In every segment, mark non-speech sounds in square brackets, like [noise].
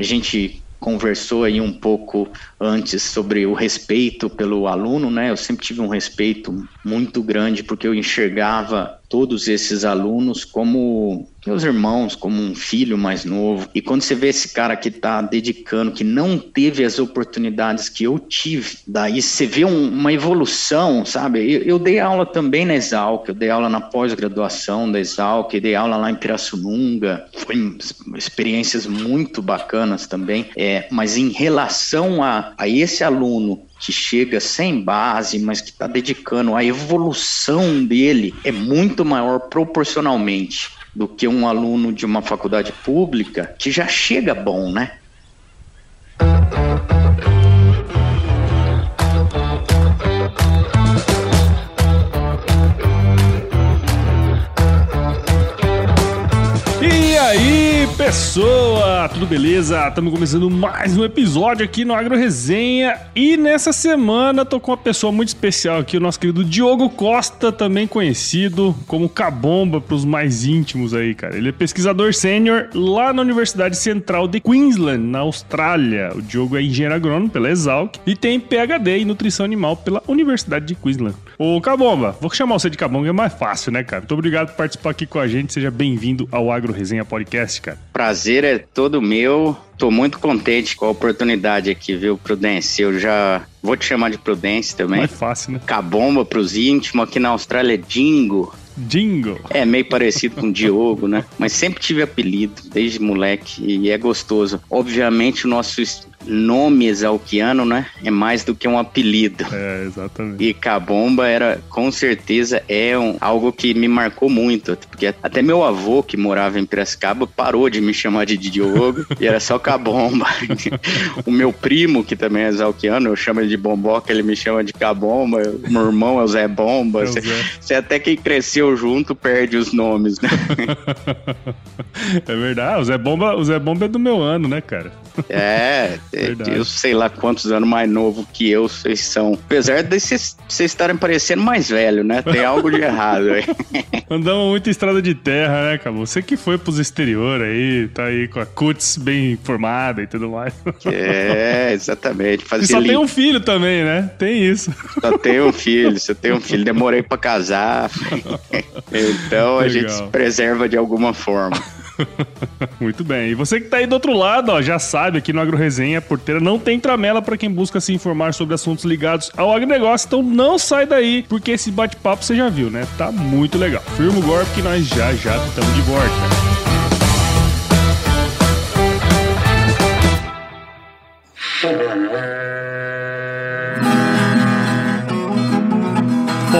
A gente conversou aí um pouco antes sobre o respeito pelo aluno, né? Eu sempre tive um respeito muito grande porque eu enxergava todos esses alunos como meus irmãos, como um filho mais novo. E quando você vê esse cara que está dedicando, que não teve as oportunidades que eu tive, daí você vê um, uma evolução, sabe? Eu, eu, dei aula também na Exalc, eu dei aula na pós-graduação da Exalc, dei aula lá em Pirassununga, foi experiências muito bacanas também. É, mas em relação a, a esse aluno que chega sem base, mas que está dedicando, a evolução dele é muito maior proporcionalmente do que um aluno de uma faculdade pública que já chega bom, né? Pessoa, tudo beleza? Estamos começando mais um episódio aqui no Agro Resenha e nessa semana tô com uma pessoa muito especial aqui, o nosso querido Diogo Costa, também conhecido como Cabomba para os mais íntimos aí, cara. Ele é pesquisador sênior lá na Universidade Central de Queensland, na Austrália. O Diogo é engenheiro agrônomo pela Exalc e tem PhD em nutrição animal pela Universidade de Queensland. Ô Cabomba, vou chamar você de Cabomba, é mais fácil, né, cara? Muito obrigado por participar aqui com a gente. Seja bem-vindo ao Agro Resenha Podcast, cara prazer é todo meu. Tô muito contente com a oportunidade aqui, viu, Prudência? Eu já vou te chamar de Prudência também. É fácil, né? Cabomba pros íntimos, aqui na Austrália é Dingo. Dingo. É meio parecido com Diogo, né? Mas sempre tive apelido, desde moleque, e é gostoso. Obviamente, o nosso nome exalquiano, né? É mais do que um apelido. É, exatamente. E Cabomba era, com certeza, é um, algo que me marcou muito. Porque até meu avô, que morava em Piracicaba, parou de me chamar de Diogo e era só Cabomba. [laughs] o meu primo, que também é exalquiano, eu chamo ele de Bomboca, ele me chama de Cabomba. Meu irmão é o Zé Bomba. Você, você até quem cresceu junto perde os nomes, né? [laughs] é verdade. O Zé Bomba, o Zé Bomba é do meu ano, né, cara? É, Verdade. Eu sei lá quantos anos mais novo que eu vocês são. Apesar de vocês, estarem parecendo mais velho, né? Tem algo de errado aí. [laughs] Andamos muito em estrada de terra, né, Cabo? Você que foi pros exterior aí, tá aí com a cutis bem formada e tudo mais. É, exatamente. Fazia e só tem um filho também, né? Tem isso. Só tem um filho, só tem um filho. Demorei pra casar. [laughs] Então a Legal. gente se preserva de alguma forma. [laughs] Muito bem. E você que está aí do outro lado, ó, já sabe, aqui no Agro Resenha Porteira não tem tramela para quem busca se informar sobre assuntos ligados ao agronegócio, então não sai daí, porque esse bate-papo você já viu, né? Tá muito legal. Firma o golpe que nós já já estamos de volta. Bom,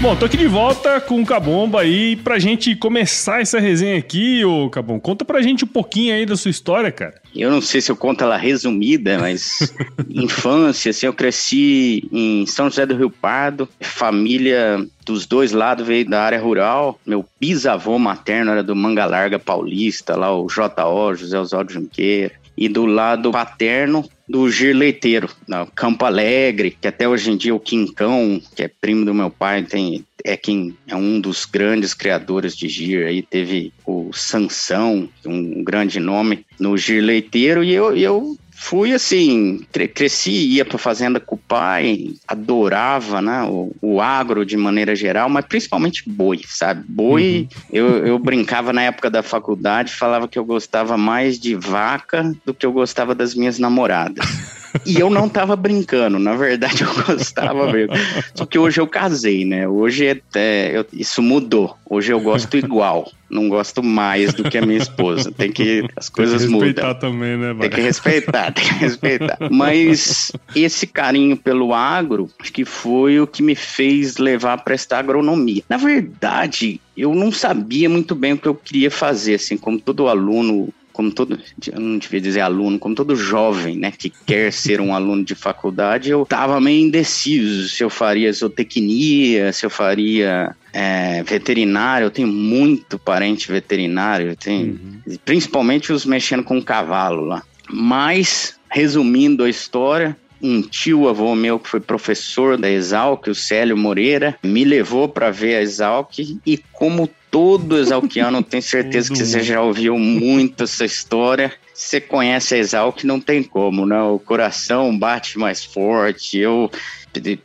Bom, tô aqui de volta com o Cabomba aí pra gente começar essa resenha aqui, ô Cabom. Conta pra gente um pouquinho aí da sua história, cara. Eu não sei se eu conto ela resumida, mas [laughs] infância, assim, eu cresci em São José do Rio Pardo, família dos dois lados veio da área rural. Meu bisavô materno era do Manga Larga Paulista, lá o J.O., José Oswaldo Junqueira. E do lado paterno, do Gir Leiteiro, no Campo Alegre, que até hoje em dia o Quincão, que é primo do meu pai, tem, é quem é um dos grandes criadores de Gir. Aí teve o Sansão, um grande nome, no Gir Leiteiro, e eu, eu fui assim, cresci, ia para fazenda com o pai, adorava, né, o, o, agro de maneira geral, mas principalmente boi, sabe? Boi, uhum. eu, eu brincava na época da faculdade, falava que eu gostava mais de vaca do que eu gostava das minhas namoradas. [laughs] E eu não tava brincando, na verdade [laughs] eu gostava mesmo. Só que hoje eu casei, né? Hoje é, é, eu, isso mudou. Hoje eu gosto igual. Não gosto mais do que a minha esposa. Tem que. As coisas mudam. Tem que respeitar mudam. também, né, Tem que respeitar, tem que respeitar. Mas esse carinho pelo agro, acho que foi o que me fez levar a prestar agronomia. Na verdade, eu não sabia muito bem o que eu queria fazer, assim, como todo aluno como todo, eu não devia dizer aluno, como todo jovem, né, que quer ser um aluno de faculdade, eu tava meio indeciso se eu faria zootecnia, se eu faria é, veterinário, eu tenho muito parente veterinário, eu tenho, uhum. principalmente os mexendo com cavalo lá. Mas, resumindo a história, um tio avô meu que foi professor da Exalc, o Célio Moreira, me levou para ver a Exalc e como todo exalquiano, tenho certeza que você já ouviu muito essa história. Você conhece a Exalc, não tem como, né? O coração bate mais forte. Eu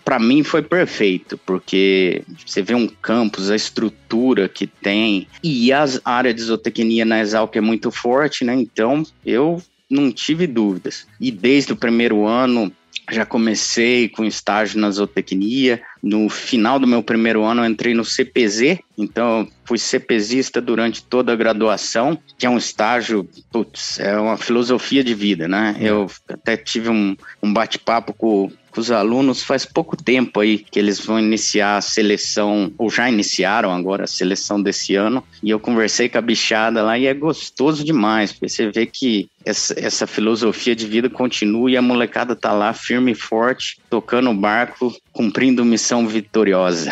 para mim foi perfeito, porque você vê um campus, a estrutura que tem, e a área de zootecnia na Exalc é muito forte, né? Então eu não tive dúvidas. E desde o primeiro ano já comecei com estágio na zootecnia. No final do meu primeiro ano, eu entrei no CPZ, então fui CPZista durante toda a graduação, que é um estágio, putz, é uma filosofia de vida, né? Eu até tive um, um bate-papo com com os alunos faz pouco tempo aí que eles vão iniciar a seleção, ou já iniciaram agora a seleção desse ano, e eu conversei com a bichada lá e é gostoso demais, porque você vê que essa, essa filosofia de vida continua e a molecada tá lá firme e forte, tocando o barco, cumprindo missão vitoriosa.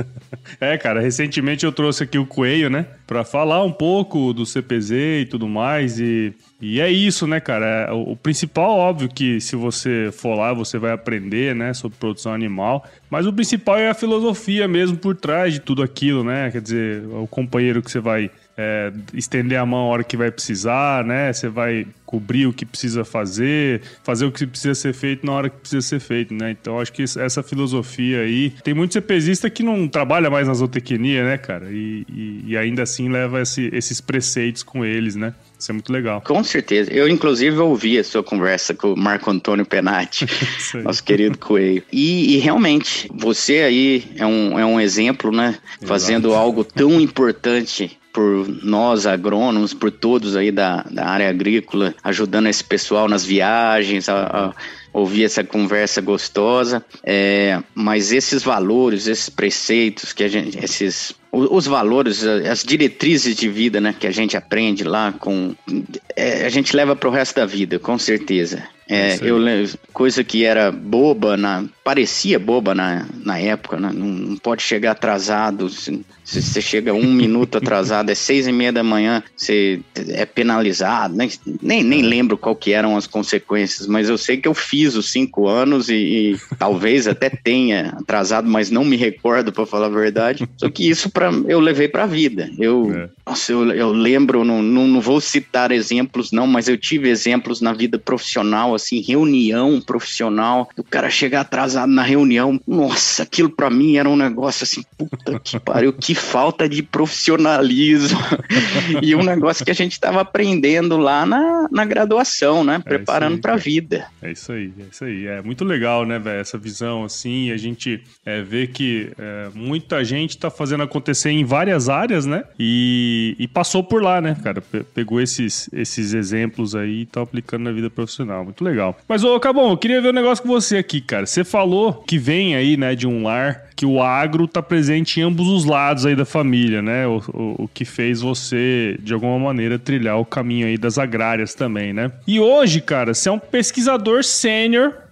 [laughs] é, cara, recentemente eu trouxe aqui o Coelho, né, para falar um pouco do CPZ e tudo mais, e e é isso, né, cara? É, o, principal, óbvio, que se você for lá, você vai aprender, né, sobre produção animal. Mas o principal é a filosofia mesmo por trás de tudo aquilo, né? Quer dizer, o companheiro que você vai é, estender a mão a hora que vai precisar, né? Você vai cobrir o que precisa fazer, fazer o que precisa ser feito na hora que precisa ser feito, né? Então acho que essa filosofia aí. Tem muito CPZista que não trabalha mais na zootecnia, né, cara? E, e, e ainda assim leva esse, esses preceitos com eles, né? Isso é muito legal. Com certeza. Eu, inclusive, ouvi a sua conversa com o Marco Antônio Penati, [laughs] nosso querido Coelho. E, e, realmente, você aí é um, é um exemplo, né? Exato. Fazendo algo tão importante por nós agrônomos, por todos aí da, da área agrícola, ajudando esse pessoal nas viagens, a, a ouvir essa conversa gostosa. É, mas esses valores, esses preceitos que a gente, esses os valores, as diretrizes de vida, né, que a gente aprende lá com, é, a gente leva para o resto da vida, com certeza. É, eu coisa que era boba, na, parecia boba na, na época, né? não, não, pode chegar atrasado. Se, se você chega um minuto [laughs] atrasado, é seis e meia da manhã, você é penalizado. Nem, nem, nem é. lembro qual que eram as consequências, mas eu sei que eu fiz os cinco anos e, e [laughs] talvez até tenha atrasado, mas não me recordo para falar a verdade. Só que isso para eu levei para a vida. Eu, é. nossa, eu, eu lembro, não, não, não vou citar exemplos não, mas eu tive exemplos na vida profissional assim, reunião profissional, o cara chegar atrasado na reunião, nossa, aquilo para mim era um negócio assim, puta que [laughs] pariu, que falta de profissionalismo. [laughs] e um negócio que a gente estava aprendendo lá na, na graduação, né? É Preparando para a vida. É isso aí, é isso aí. É muito legal, né, velho? Essa visão assim, a gente é, vê que é, muita gente está fazendo acontecer em várias áreas, né? E, e passou por lá, né, cara? Pegou esses, esses exemplos aí e tá aplicando na vida profissional. Muito legal. Mas, ô, Cabão, eu queria ver um negócio com você aqui, cara. Você falou que vem aí, né, de um lar que o agro tá presente em ambos os lados aí da família, né? O, o, o, que fez você, de alguma maneira, trilhar o caminho aí das agrárias também, né? E hoje, cara, você é um pesquisador sênior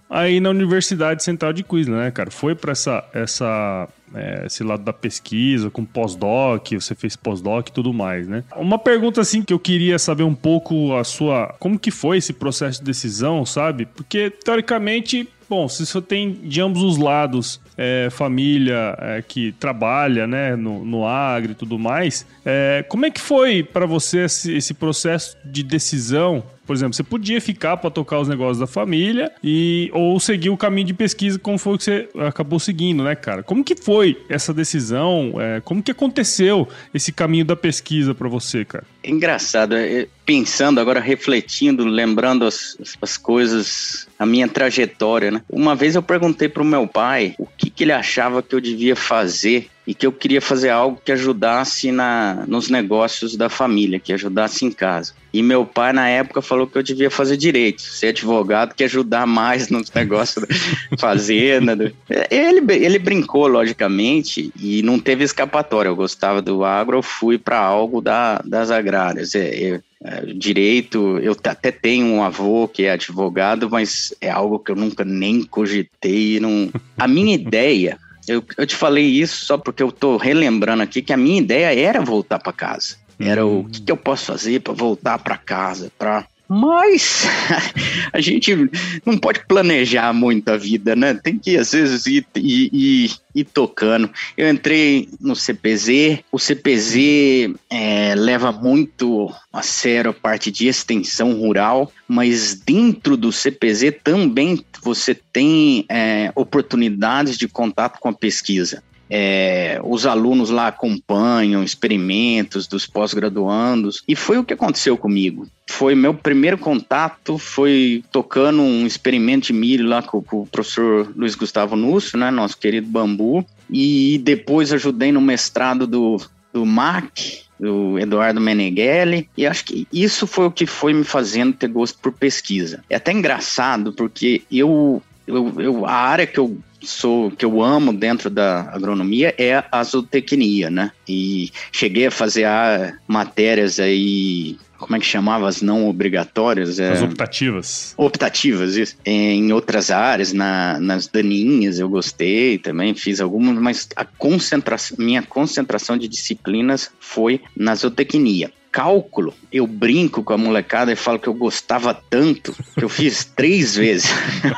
aí na Universidade Central de Queensland, né, cara? Foi para essa, essa é, esse lado da pesquisa, com pós-doc, você fez pós-doc e tudo mais, né? Uma pergunta assim que eu queria saber um pouco a sua, como que foi esse processo de decisão, sabe? Porque teoricamente Bom, se você tem de ambos os lados é, família é, que trabalha né, no, no agro e tudo mais, é, como é que foi para você esse, esse, processo de decisão Por exemplo, você podia ficar para tocar os negócios da família e ou seguir o caminho de pesquisa como foi que você acabou seguindo, né, cara? Como que foi essa decisão? É, como que aconteceu esse caminho da pesquisa para você, cara? É engraçado, é, pensando agora, refletindo, lembrando as, as coisas, a minha trajetória, né? Uma vez eu perguntei pro meu pai o que, que ele achava que eu devia fazer e que eu queria fazer algo que ajudasse na, nos negócios da família, que ajudasse em casa. E meu pai, na época, falou que eu devia fazer direito, ser advogado, que ajudar mais [laughs] nos negócios da [laughs] fazenda. Ele, ele brincou, logicamente, e não teve escapatória. Eu gostava do agro, eu fui para algo da, das agrárias. É, é, direito, eu até tenho um avô que é advogado, mas é algo que eu nunca nem cogitei. Não... [laughs] A minha ideia eu, eu te falei isso só porque eu tô relembrando aqui que a minha ideia era voltar para casa. Era o que, que eu posso fazer para voltar para casa, para mas [laughs] a gente não pode planejar muito a vida, né? Tem que, às vezes, ir, ir, ir, ir tocando. Eu entrei no CPZ, o CPZ é, leva muito a sério a parte de extensão rural, mas dentro do CPZ também você tem é, oportunidades de contato com a pesquisa. É, os alunos lá acompanham experimentos dos pós-graduandos e foi o que aconteceu comigo. Foi meu primeiro contato, foi tocando um experimento de milho lá com, com o professor Luiz Gustavo Núcio, né, nosso querido Bambu, e depois ajudei no mestrado do, do MAC, do Eduardo Meneghelli, e acho que isso foi o que foi me fazendo ter gosto por pesquisa. É até engraçado, porque eu, eu, eu a área que eu sou que eu amo dentro da agronomia é a zootecnia, né? E cheguei a fazer a, matérias aí como é que chamava as não obrigatórias? É, as optativas. Optativas, isso. Em outras áreas, na, nas daninhas eu gostei também, fiz algumas, mas a concentração, minha concentração de disciplinas foi na zootecnia cálculo, eu brinco com a molecada e falo que eu gostava tanto que eu fiz [laughs] três vezes.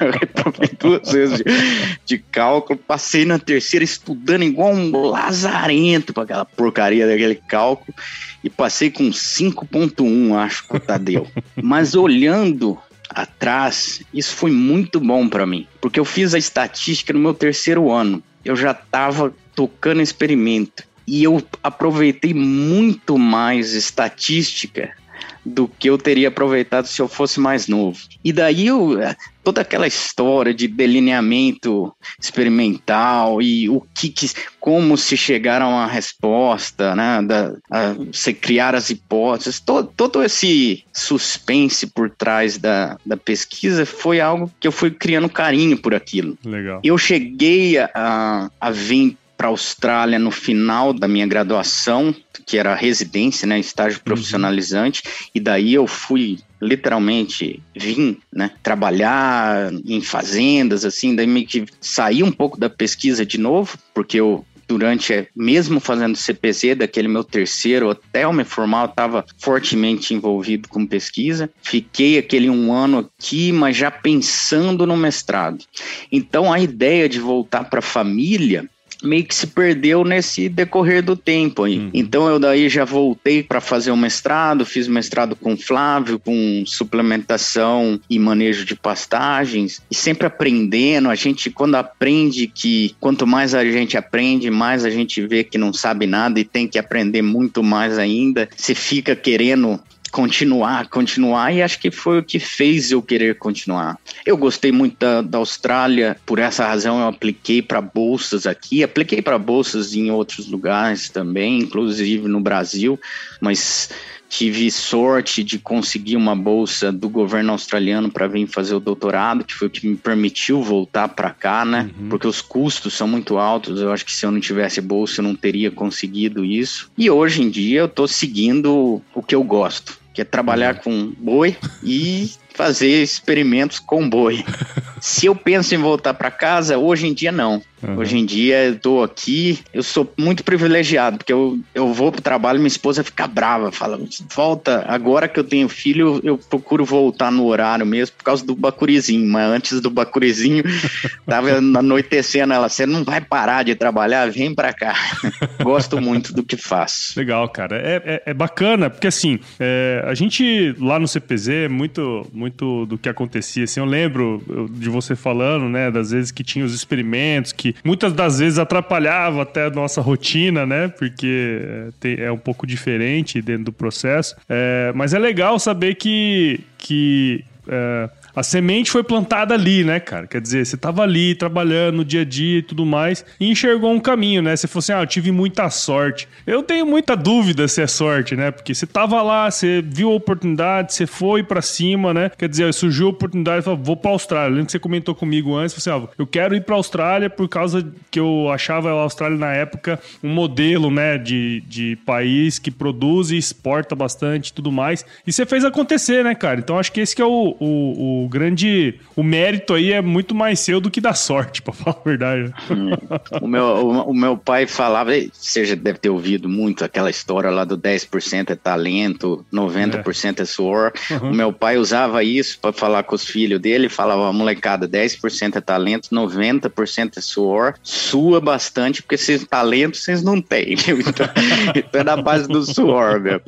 eu reprovei duas vezes de, de, cálculo, passei na terceira estudando igual um lazarento para aquela porcaria daquele cálculo e passei com 5.1, acho, com o Tadeu. Mas olhando atrás, isso foi muito bom para mim, porque eu fiz a estatística no meu terceiro ano. Eu já estava tocando experimento e eu aproveitei muito mais estatística do que eu teria aproveitado se eu fosse mais novo. E daí eu, toda aquela história de delineamento experimental e o que, que como se chegaram a uma resposta, né, da, a, se criar as hipóteses, todo, todo esse suspense por trás da, da pesquisa foi algo que eu fui criando carinho por aquilo. Legal. Eu cheguei a, a vir para a Austrália no final da minha graduação, que era residência, né, estágio uhum. profissionalizante, uhum. e daí eu fui literalmente vim, né, trabalhar em fazendas assim, daí meio que saí um pouco da pesquisa de novo, porque eu durante, mesmo fazendo CPZ, daquele meu terceiro até eu me formar, eu estava fortemente envolvido com pesquisa. Fiquei aquele um ano aqui, mas já pensando no mestrado. Então a ideia de voltar para a família meio que se perdeu nesse decorrer do tempo aí. Uhum. Então eu daí já voltei para fazer o mestrado, fiz mestrado com Flávio, com suplementação e manejo de pastagens, e sempre aprendendo. A gente, quando aprende que quanto mais a gente aprende, mais a gente vê que não sabe nada e tem que aprender muito mais ainda. Você fica querendo continuar, continuar, e acho que foi o que fez eu querer continuar. Eu gostei muito da, da Austrália, por essa razão eu apliquei para bolsas aqui, apliquei para bolsas em outros lugares também, inclusive no Brasil, mas tive sorte de conseguir uma bolsa do governo australiano para vir fazer o doutorado, que foi o que me permitiu voltar para cá, né? Uhum. Porque os custos são muito altos. Eu acho que se eu não tivesse bolsa, eu não teria conseguido isso. E hoje em dia eu estou seguindo o que eu gosto que é trabalhar uhum. com boi e fazer experimentos com boi. [laughs] Se eu penso em voltar para casa, hoje em dia não. Uhum. Hoje em dia eu tô aqui, eu sou muito privilegiado, porque eu, eu vou pro trabalho minha esposa fica brava, fala, volta, agora que eu tenho filho, eu procuro voltar no horário mesmo por causa do bacurizinho, mas antes do bacurizinho, [laughs] tava anoitecendo ela, você não vai parar de trabalhar, vem pra cá. [laughs] Gosto muito do que faço. Legal, cara. É, é, é bacana, porque assim, é, a gente lá no CPZ, muito, muito do que acontecia, assim, eu lembro de você falando, né, das vezes que tinha os experimentos, que muitas das vezes atrapalhava até a nossa rotina, né, porque é, é um pouco diferente dentro do processo. É, mas é legal saber que, que é, a semente foi plantada ali, né, cara? Quer dizer, você tava ali trabalhando no dia a dia e tudo mais e enxergou um caminho, né? Você falou assim: ah, eu tive muita sorte. Eu tenho muita dúvida se é sorte, né? Porque você tava lá, você viu a oportunidade, você foi para cima, né? Quer dizer, surgiu a oportunidade falou: vou pra Austrália. Lembra que você comentou comigo antes? Você assim: ah, eu quero ir pra Austrália por causa que eu achava a Austrália na época um modelo, né, de, de país que produz e exporta bastante e tudo mais. E você fez acontecer, né, cara? Então acho que esse que é o, o, o o grande. O mérito aí é muito mais seu do que da sorte, [laughs] pra falar a verdade. O, meu, o, o, meu pai falava, você já deve ter ouvido muito aquela história lá do 10% é talento, 90% é, é suor. Uhum. O meu pai usava isso para falar com os filhos dele, falava, molecada, 10% é talento, 90% é suor, sua bastante, porque esses talentos vocês não têm. [laughs] Então, então é na base do suor, meu.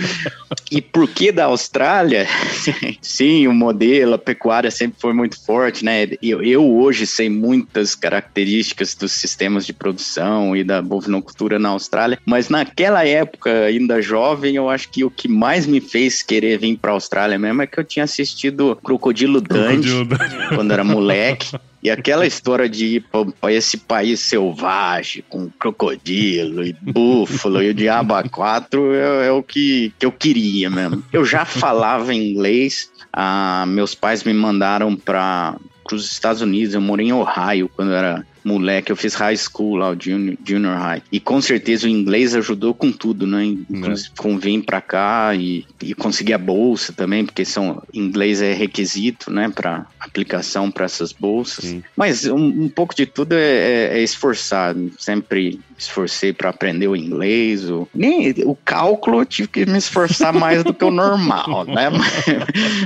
E por que da Austrália? [laughs] Sim, o modelo, a pecuária sempre foi muito forte, né? Eu, eu hoje sei muitas características dos sistemas de produção e da bovinocultura na Austrália, mas naquela época, ainda jovem, eu acho que o que mais me fez querer vir para a Austrália mesmo é que eu tinha assistido Crocodilo Dundee quando era moleque. [laughs] E aquela história de ir para esse país selvagem, com crocodilo e búfalo e o diabo a quatro, é, é o que, que eu queria mesmo. Eu já falava inglês, ah, meus pais me mandaram para os Estados Unidos. Eu morei em Ohio quando eu era moleque, eu fiz high school lá, o junior, junior high. E com certeza o inglês ajudou com tudo, né? Inclusive é. com vir pra cá e, e conseguir a bolsa também, porque são, inglês é requisito, né, para aplicação para essas bolsas. Sim. Mas um, um, pouco de tudo é, é, é esforçar. Sempre esforcei para aprender o inglês. O, nem, o cálculo eu tive que me esforçar mais do que o normal, [laughs] né? Mas,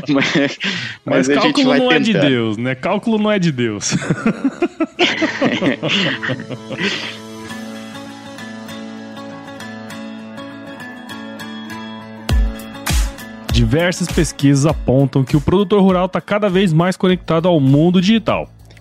mas, mas, mas vai não é de Deus, né? Cálculo não é de Deus. [laughs] Diversas pesquisas apontam que o produtor rural está cada vez mais conectado ao mundo digital.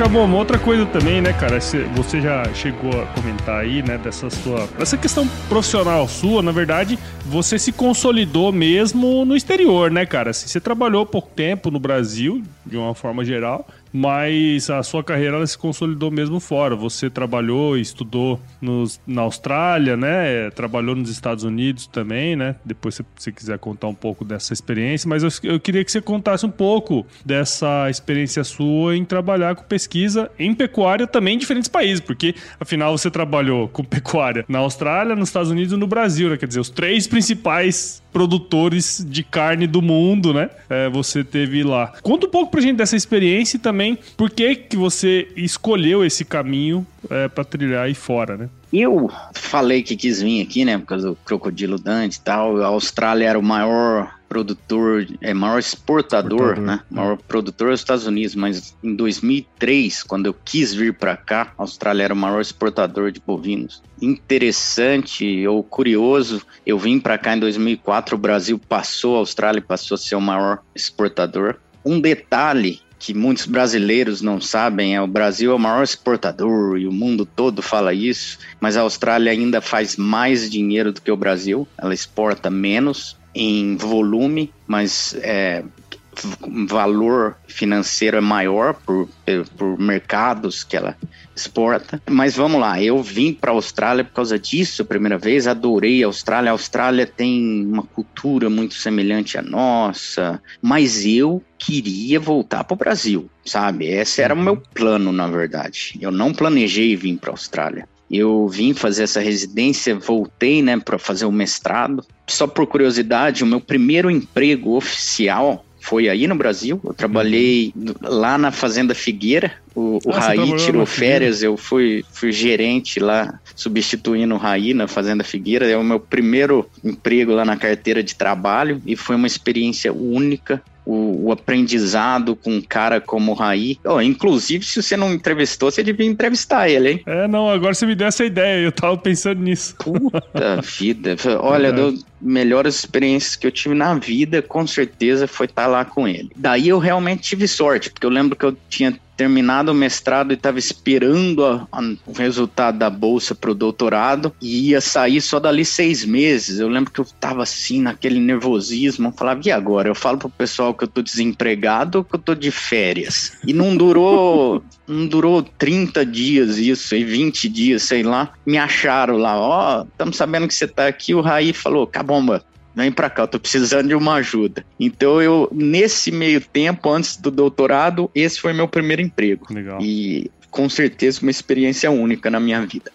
Acabou, uma outra coisa também, né, cara? Você já chegou a comentar aí, né, dessa sua. Essa questão profissional sua, na verdade, você se consolidou mesmo no exterior, né, cara? Assim, você trabalhou pouco tempo no Brasil, de uma forma geral, mas a sua carreira ela se consolidou mesmo fora. Você trabalhou, estudou nos, na Austrália, né? Trabalhou nos Estados Unidos também, né? Depois, se você quiser contar um pouco dessa experiência, mas eu, eu queria que você contasse um pouco dessa experiência sua em trabalhar com pesquisa em pecuária também em diferentes países, porque afinal você trabalhou com pecuária na Austrália, nos Estados Unidos e no Brasil, né? Quer dizer, os três principais produtores de carne do mundo, né? É, você teve lá. Conta um pouco pra gente dessa experiência e também por que, que você escolheu esse caminho é, para trilhar aí fora, né? Eu falei que quis vir aqui, né, por causa do crocodilo Dante e tal. A Austrália era o maior produtor, é maior exportador, exportador. né? Maior produtor dos Estados Unidos, mas em 2003, quando eu quis vir para cá, a Austrália era o maior exportador de bovinos. Interessante ou curioso, eu vim para cá em 2004, o Brasil passou, a Austrália passou a ser o maior exportador. Um detalhe que muitos brasileiros não sabem é o Brasil é o maior exportador e o mundo todo fala isso, mas a Austrália ainda faz mais dinheiro do que o Brasil, ela exporta menos em volume, mas é, valor financeiro é maior por, por mercados que ela exporta. Mas vamos lá, eu vim para a Austrália por causa disso a primeira vez, adorei a Austrália. A Austrália tem uma cultura muito semelhante à nossa, mas eu queria voltar para o Brasil, sabe? Esse era o meu plano, na verdade. Eu não planejei vir para a Austrália. Eu vim fazer essa residência, voltei, né, para fazer o mestrado. Só por curiosidade, o meu primeiro emprego oficial foi aí no Brasil. Eu trabalhei uhum. lá na Fazenda Figueira. O, o ah, Raí tirou férias, eu fui, fui gerente lá, substituindo o Raí na Fazenda Figueira. É o meu primeiro emprego lá na carteira de trabalho e foi uma experiência única o, o, aprendizado com um cara como o Raí. Oh, inclusive, se você não entrevistou, você devia entrevistar ele, hein? É, não, agora você me deu essa ideia, eu tava pensando nisso. Puta [laughs] vida. Olha, é. das melhores experiências que eu tive na vida, com certeza, foi estar lá com ele. Daí eu realmente tive sorte, porque eu lembro que eu tinha terminado o mestrado e estava esperando a, a, o resultado da bolsa para o doutorado e ia sair só dali seis meses. Eu lembro que eu estava assim, naquele nervosismo. Eu falava, e agora? Eu falo pro pessoal que eu tô desempregado ou que eu tô de férias? E não durou, [laughs] não durou 30 dias isso, e 20 dias, sei lá. Me acharam lá, ó, oh, estamos sabendo que você está aqui. O Raí falou, cabomba, vem para cá, eu tô precisando de uma ajuda. Então eu, nesse meio tempo, antes do doutorado, esse foi meu primeiro emprego. Legal. E com certeza uma experiência única na minha vida.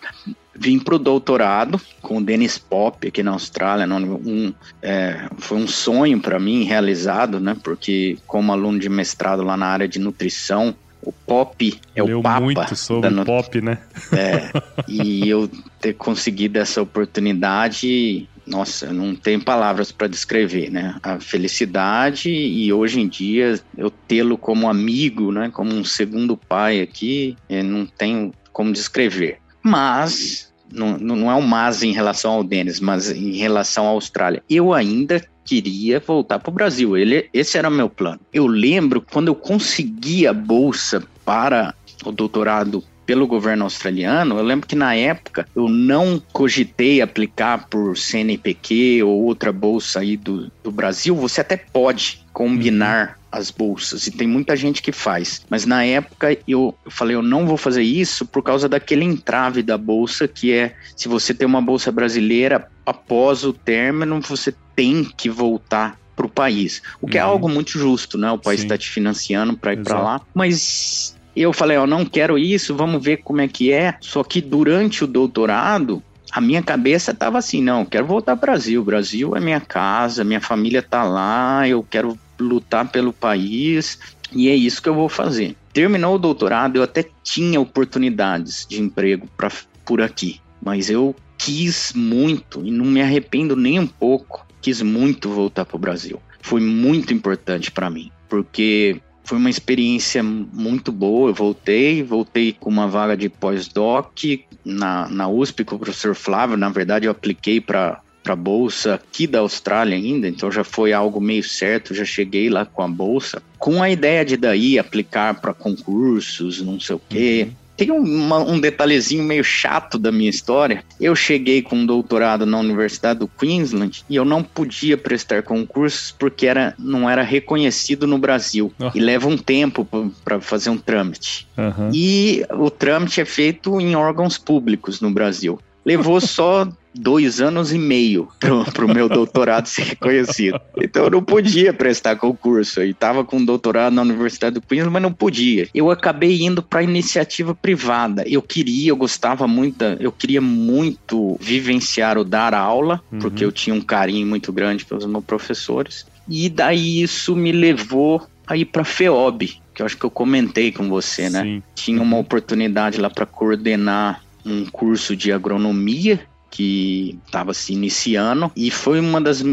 Vim para o doutorado com o Dennis Pop aqui na Austrália. Um, é, foi um sonho para mim realizado, né? Porque como aluno de mestrado lá na área de nutrição, o pop é Leu o papa muito sobre da pop, né? É, e eu ter conseguido essa oportunidade nossa, não tem palavras para descrever, né? A felicidade e hoje em dia eu tê-lo como amigo, né? Como um segundo pai aqui, não tenho como descrever. Mas não, não é um mas em relação ao Denis, mas em relação à Austrália. Eu ainda queria voltar para o Brasil. Ele, esse era o meu plano. Eu lembro quando eu consegui a bolsa para o doutorado pelo governo australiano, eu lembro que na época eu não cogitei aplicar por CNPq ou outra bolsa aí do, do Brasil. Você até pode combinar uhum. as bolsas e tem muita gente que faz. Mas na época eu, eu falei, eu não vou fazer isso por causa daquele entrave da bolsa que é se você tem uma bolsa brasileira após o término, você tem que voltar para o país, o que é uhum. é algo muito justo, né? O país está te financiando para ir para lá, mas eu falei, ó, não quero isso, vamos ver como é que é. Só que durante o doutorado, a minha cabeça estava assim, não, quero voltar ao Brasil. O Brasil é minha casa, minha família tá lá, eu quero lutar pelo país e é isso que eu vou fazer. Terminou o doutorado, eu até tinha oportunidades de emprego pra, por aqui, mas eu quis muito e não me arrependo nem um pouco. Quis muito voltar para o Brasil. Foi muito importante para mim, porque foi uma experiência muito boa. Eu voltei, voltei com uma vaga de pós-doc na, na USP com o professor Flávio. Na verdade, eu apliquei para para bolsa aqui da Austrália ainda, então já foi algo meio certo, já cheguei lá com a bolsa, com a ideia de daí aplicar para concursos, não sei o quê. Uhum. Tem uma, um detalhezinho meio chato da minha história. Eu cheguei com um doutorado na Universidade do Queensland e eu não podia prestar concursos porque era, não era reconhecido no Brasil. Oh. E leva um tempo para fazer um trâmite. Uhum. E o trâmite é feito em órgãos públicos no Brasil. Levou [laughs] só dois anos e meio para o meu doutorado ser reconhecido. Então eu não podia prestar concurso. Eu estava com doutorado na Universidade do Queensland, mas não podia. Eu acabei indo para iniciativa privada. Eu queria, eu gostava muito, eu queria muito vivenciar o dar aula, uhum. porque eu tinha um carinho muito grande pelos meus professores. E daí isso me levou a ir para a FEOB, que eu acho que eu comentei com você, né? Sim. Tinha uma oportunidade lá para coordenar um curso de agronomia que estava se iniciando e foi uma das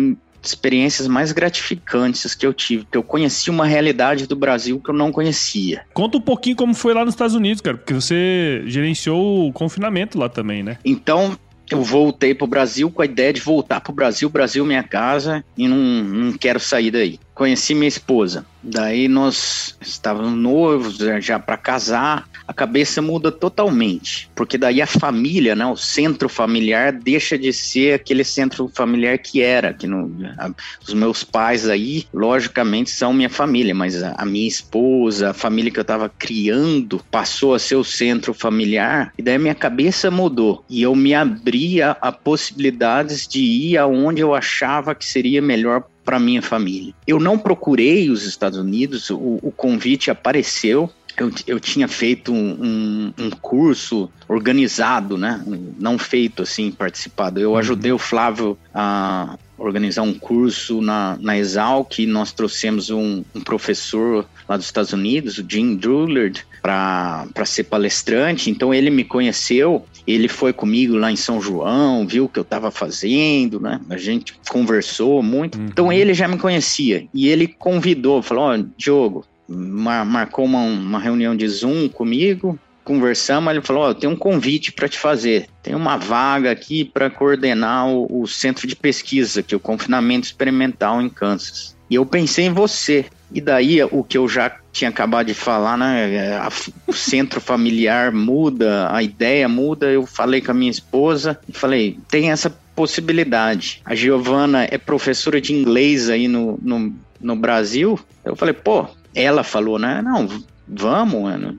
experiências mais gratificantes que eu tive, que eu conheci uma realidade do Brasil que eu não conhecia. Conta um pouquinho como foi lá nos Estados Unidos, cara, porque você gerenciou o confinamento lá também, né? Então, eu voltei para o Brasil com a ideia de voltar para o Brasil, Brasil minha casa, e não, não quero sair daí. Conheci minha esposa. Daí nós estávamos noivos já para casar. A cabeça muda totalmente, porque daí a família, né, o centro familiar deixa de ser aquele centro familiar que era, que no, a, os meus pais aí, logicamente são minha família, mas a, a minha esposa, a família que eu estava criando, passou a ser o centro familiar, e daí minha cabeça mudou e eu me abri a, a possibilidades de ir aonde eu achava que seria melhor para minha família. Eu não procurei os Estados Unidos, o, o convite apareceu. Eu, eu tinha feito um, um, um, curso organizado, né? Não feito assim, participado. Eu uhum. ajudei o Flávio a organizar um curso na, na Exalc. Nós trouxemos um, um professor lá dos Estados Unidos, o Jim Drullard, para ser palestrante. Então ele me conheceu ele foi comigo lá em São João, viu o que eu estava fazendo, né? A gente conversou muito. Uhum. Então ele já me conhecia e ele convidou, falou: Ó, oh, Diogo, mar marcou uma, uma reunião de Zoom comigo, conversamos, ele falou: oh, tem um convite para te fazer. Tem uma vaga aqui para coordenar o, o, centro de pesquisa, que é o confinamento experimental em Kansas. E eu pensei em você. E daí o que eu já tinha acabado de falar, né? A, o centro [laughs] familiar muda, a ideia muda. Eu falei com a minha esposa e falei: tem essa possibilidade. A Giovana é professora de inglês aí no, no, no Brasil. Eu falei: pô, ela falou, né? Não, vamos, mano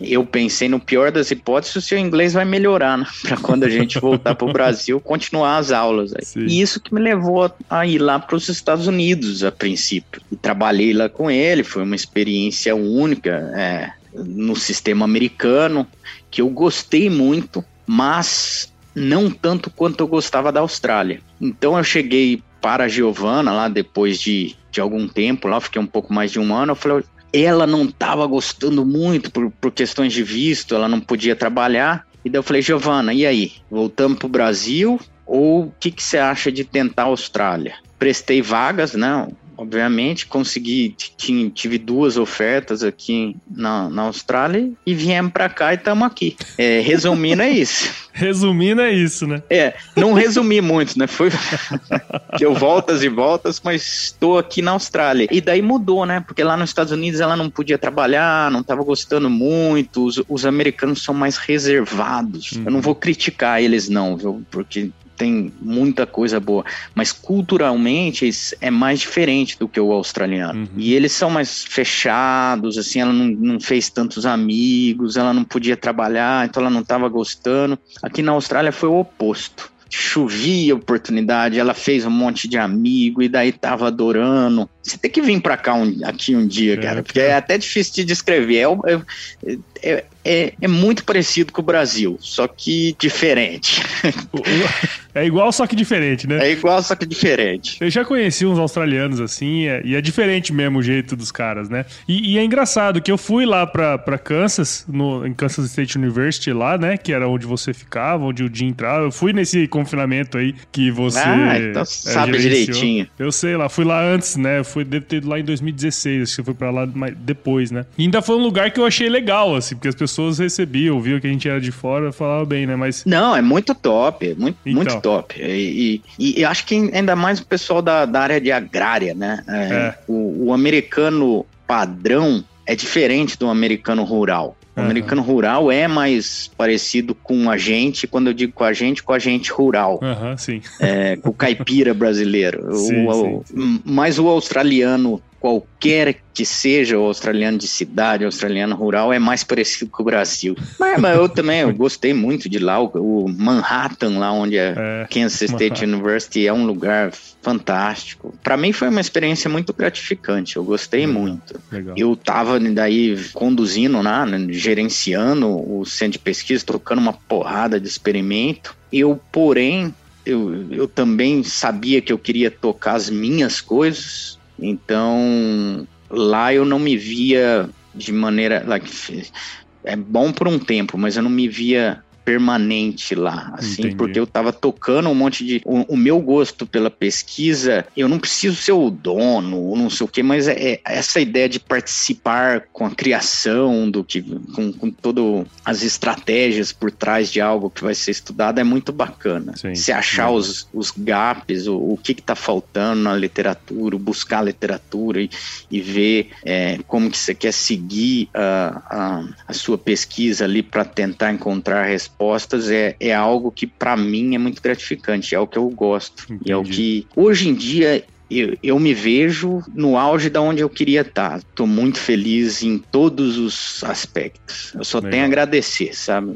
eu pensei no pior das hipóteses, o seu inglês vai melhorar, né? [laughs] Para quando a gente voltar para o Brasil, continuar as aulas. E isso que me levou a ir lá para os Estados Unidos a princípio. E trabalhei lá com ele, foi uma experiência única é, no sistema americano, que eu gostei muito, mas não tanto quanto eu gostava da Austrália. Então eu cheguei para a Giovana lá depois de, de algum tempo, lá fiquei um pouco mais de um ano, eu falei, ela não estava gostando muito por, por questões de visto, ela não podia trabalhar. E daí eu falei, Giovana, e aí? Voltamos para o Brasil ou o que, que você acha de tentar a Austrália? Prestei vagas, né? Obviamente, consegui, tive duas ofertas aqui na, na Austrália e viemos para cá e estamos aqui. É, resumindo, é isso. [laughs] Resumindo, é isso, né? É, não resumi muito, né? Foi. [laughs] Deu voltas e voltas, mas estou aqui na Austrália. E daí mudou, né? Porque lá nos Estados Unidos ela não podia trabalhar, não estava gostando muito. Os, os, americanos são mais reservados. Uhum. Eu não vou criticar eles, não, viu? Porque tem muita coisa boa, mas culturalmente é mais diferente do que o australiano. Uhum. E eles são mais fechados, assim, ela não, não fez tantos amigos, ela não podia trabalhar, então ela não estava gostando. Aqui na Austrália foi o oposto chovia oportunidade, ela fez um monte de amigo e daí tava adorando. Você tem que vir para cá um, aqui um dia, é, cara, porque é até difícil de descrever. É, é, é, é, é muito parecido com o Brasil, só que diferente. [laughs] É igual, só que diferente, né? É igual, só que diferente. Eu já conheci uns australianos assim, é, e é diferente mesmo o jeito dos caras, né? E, e é engraçado que eu fui lá pra, pra Kansas, no, em Kansas State University lá, né? Que era onde você ficava, onde o dia entrava. Eu fui nesse confinamento aí que você. Ah, então sabe direitinho. Eu sei lá, fui lá antes, né? Eu fui, devo ter ido lá em 2016, acho que eu fui pra lá depois, né? E ainda foi um lugar que eu achei legal, assim, porque as pessoas recebiam, viam que a gente era de fora, falava bem, né? Mas. Não, é muito top, muito, então, muito top top. E, e, e, acho que ainda mais o pessoal da, da área de agrária, né? É, é. O, o, americano padrão é diferente do americano rural. O uhum. americano rural é mais parecido com a gente, quando eu digo com a gente, com a gente rural. Uhum, sim. É, com o caipira brasileiro. [laughs] sim, o, sim, sim. Mas o australiano qualquer que seja o australiano de cidade, australiano rural, é mais parecido com o Brasil. Mas, mas eu também eu gostei muito de lá, o, o Manhattan, lá onde é, é Kansas State Manhattan. University, é um lugar fantástico. Para mim foi uma experiência muito gratificante, eu gostei Legal. muito. Legal. Eu tava daí conduzindo, né, gerenciando o centro de pesquisa, trocando uma porrada de experimento. Eu, porém, eu, eu também sabia que eu queria tocar as minhas coisas, então, lá eu não me via de maneira. Like, é bom por um tempo, mas eu não me via permanente lá, assim, Entendi. porque eu estava tocando um monte de. O, o, meu gosto pela pesquisa, eu não preciso ser o dono, não sei o quê, mas é, é essa ideia de participar com a criação do que, com, com todas as estratégias por trás de algo que vai ser estudado é muito bacana. Sim. Se achar os, os gaps, o, o que está faltando na literatura, buscar a literatura e, e ver é, como que você quer seguir a, a, a sua pesquisa ali para tentar encontrar respostas é, é algo que para mim é muito gratificante, é o que eu gosto. Entendi. E é o que hoje em dia eu, eu me vejo no auge da onde eu queria estar. Estou muito feliz em todos os aspectos. Eu só Legal. tenho a agradecer, sabe?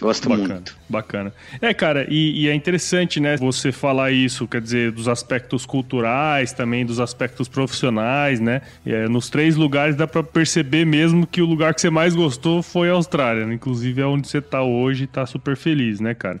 gosto bacana, muito. Bacana. É, cara, e, e, é interessante, né, você falar isso, quer dizer, dos aspectos culturais, também dos aspectos profissionais, né? É, nos três lugares dá para perceber mesmo que o lugar que você mais gostou foi a Austrália, né? inclusive é onde você tá hoje e tá super feliz, né, cara?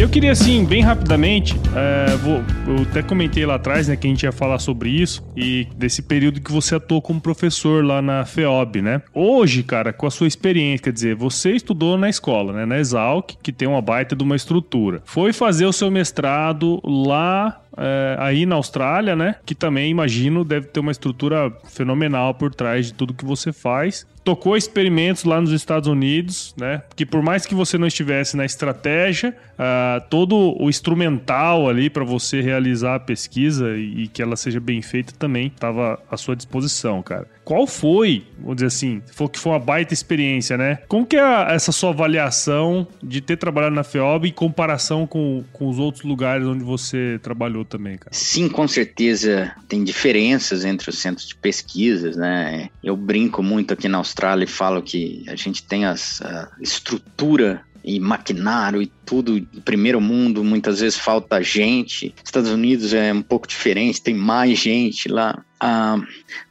Eu queria, assim, bem rapidamente, é, vou, eu até comentei lá atrás, né, que a gente ia falar sobre isso e desse período que você atuou como professor lá na FEOB, né? Hoje, cara, com a sua experiência, quer dizer, você estudou na escola, né, na Exalc, que tem uma baita de uma estrutura. Foi fazer o seu mestrado lá é, aí na Austrália, né? Que também imagino deve ter uma estrutura fenomenal por trás de tudo que você faz tocou experimentos lá nos Estados Unidos, né? Que por mais que você não estivesse na estratégia, uh, todo o instrumental ali para você realizar a pesquisa e, que ela seja bem feita também estava à sua disposição, cara qual foi, vamos dizer assim, foi que foi uma baita experiência, né? Como que é essa sua avaliação de ter trabalhado na FEOB em comparação com, com os outros lugares onde você trabalhou também, cara? Sim, com certeza tem diferenças entre os centros de pesquisas, né? Eu brinco muito aqui na Austrália e falo que a gente tem as, a estrutura e maquinário e tudo primeiro mundo, muitas vezes falta gente. Estados Unidos é um pouco diferente, tem mais gente lá. Ah,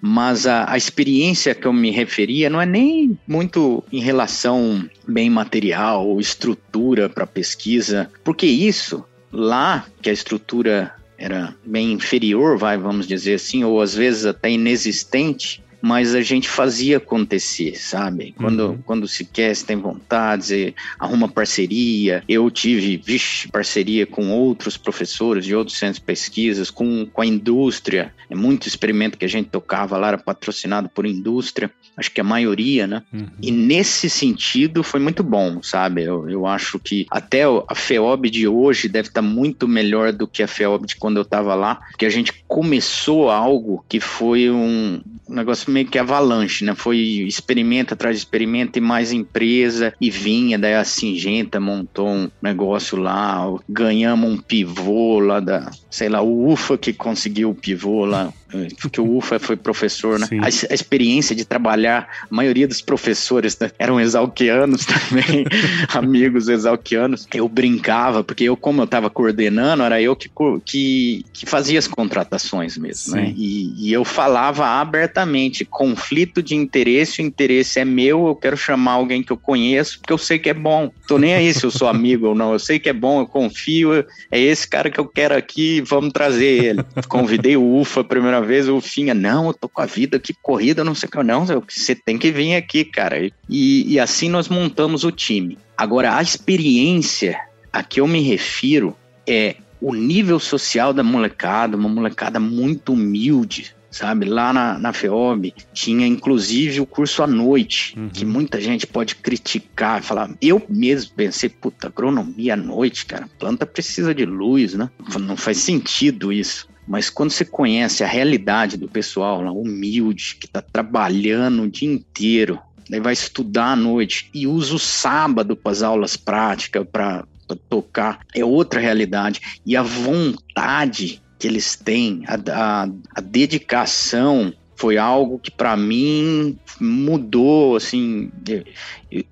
mas a, a, experiência que eu me referia não é nem muito em relação bem material ou estrutura para pesquisa, porque isso lá que a estrutura era bem inferior, vai, vamos dizer assim, ou às vezes até inexistente, mas a gente fazia acontecer, sabe? Quando, uhum. quando se quer, se tem vontade, se arruma parceria. Eu tive, vixe, parceria com outros professores de outros centros de pesquisas, com, com a indústria. É muito experimento que a gente tocava lá era patrocinado por indústria, acho que a maioria, né? Uhum. E nesse sentido foi muito bom, sabe? Eu, eu acho que até a FEOB de hoje deve estar muito melhor do que a FEOB de quando eu estava lá, porque a gente começou algo que foi um negócio meio que avalanche, né? Foi experimento atrás de experimento e mais empresa e vinha, daí a Singenta montou um negócio lá, ganhamos um pivô lá da, sei lá, o UFA que conseguiu o pivô lá, porque o UFA foi professor, né? A, a, experiência de trabalhar, a maioria dos professores né, eram exalquianos [laughs] também, amigos exalquianos. Eu brincava, porque eu, como eu estava coordenando, era eu que, que, que fazia as contratações mesmo, né? Sim. né? E, e eu falava abertamente, conflito de interesse, o interesse é meu, eu quero chamar alguém que eu conheço, porque eu sei que é bom. Tô nem aí se eu sou amigo ou não, eu sei que é bom, eu confio, é esse cara que eu quero aqui, vamos trazer ele. Convidei o UFA primeira primeira vez, o Finha, não, eu tô com a vida aqui corrida, não sei o que, não, você tem que vir aqui, cara. E, e assim nós montamos o time. Agora, a experiência a que eu me refiro é o nível social da molecada, uma molecada muito humilde, sabe? Lá na, na FEOB tinha inclusive o curso à noite, uhum. que muita gente pode criticar, falar. Eu mesmo pensei, puta, agronomia à noite, cara, planta precisa de luz, né? Não faz sentido isso. Mas quando você conhece a realidade do pessoal lá, humilde, que está trabalhando o dia inteiro, daí vai estudar à noite e usa o sábado para as aulas práticas, para tocar, é outra realidade. E a vontade que eles têm, a, a, a dedicação foi algo que para mim mudou, assim,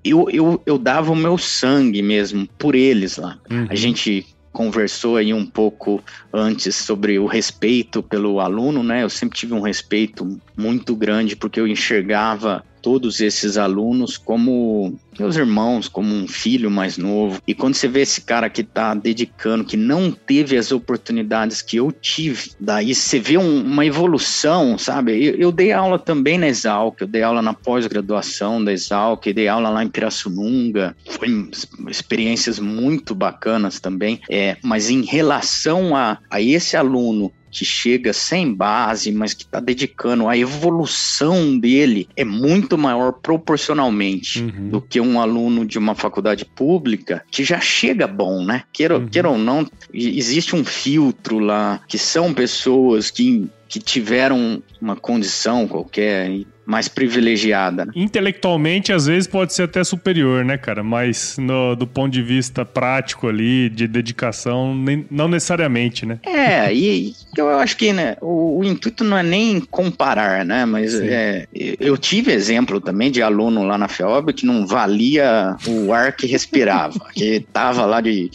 eu, eu, eu dava o meu sangue mesmo por eles lá. Uhum. A gente conversou aí um pouco antes sobre o respeito pelo aluno, né? Eu sempre tive um respeito muito grande porque eu enxergava todos esses alunos como meus irmãos, como um filho mais novo. E quando você vê esse cara que está dedicando, que não teve as oportunidades que eu tive, daí você vê um, uma evolução, sabe? Eu, eu, dei aula também na Exalc, eu dei aula na pós-graduação da Exalc, dei aula lá em Pirassununga, foi experiências muito bacanas também. É, mas em relação a, a esse aluno que chega sem base, mas que está dedicando, a evolução dele é muito maior proporcionalmente uhum. do que um aluno de uma faculdade pública que já chega bom, né? Queira, uhum. queira ou não, existe um filtro lá, que são pessoas que que tiveram uma condição qualquer mais privilegiada. Né? Intelectualmente, às vezes, pode ser até superior, né, cara? Mas no, do ponto de vista prático ali, de dedicação, nem, não necessariamente, né? É, e, eu acho que né, o, o, intuito não é nem comparar, né? Mas é, eu tive exemplo também de aluno lá na FEOB que não valia o ar que respirava, que tava lá de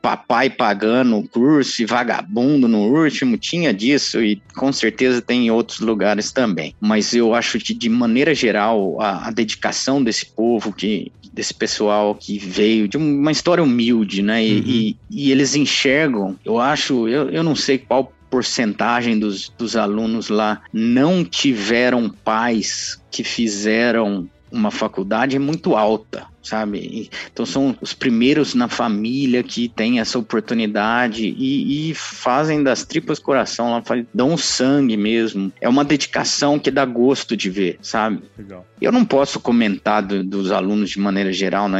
papai pagando o curso e vagabundo no último, tinha disso e com certeza tem em outros lugares também. Mas eu acho que, de maneira geral, a, a dedicação desse povo, que, desse pessoal que veio de uma história humilde, né? E, uhum. e, e eles enxergam, eu acho, eu, eu não sei qual porcentagem dos, dos alunos lá não tiveram pais que fizeram uma faculdade é muito alta sabe? Então são os primeiros na família que têm essa oportunidade e, e fazem das tripas coração, lá, dão sangue mesmo. É uma dedicação que dá gosto de ver, sabe? Legal. Eu não posso comentar do, dos alunos de maneira geral na,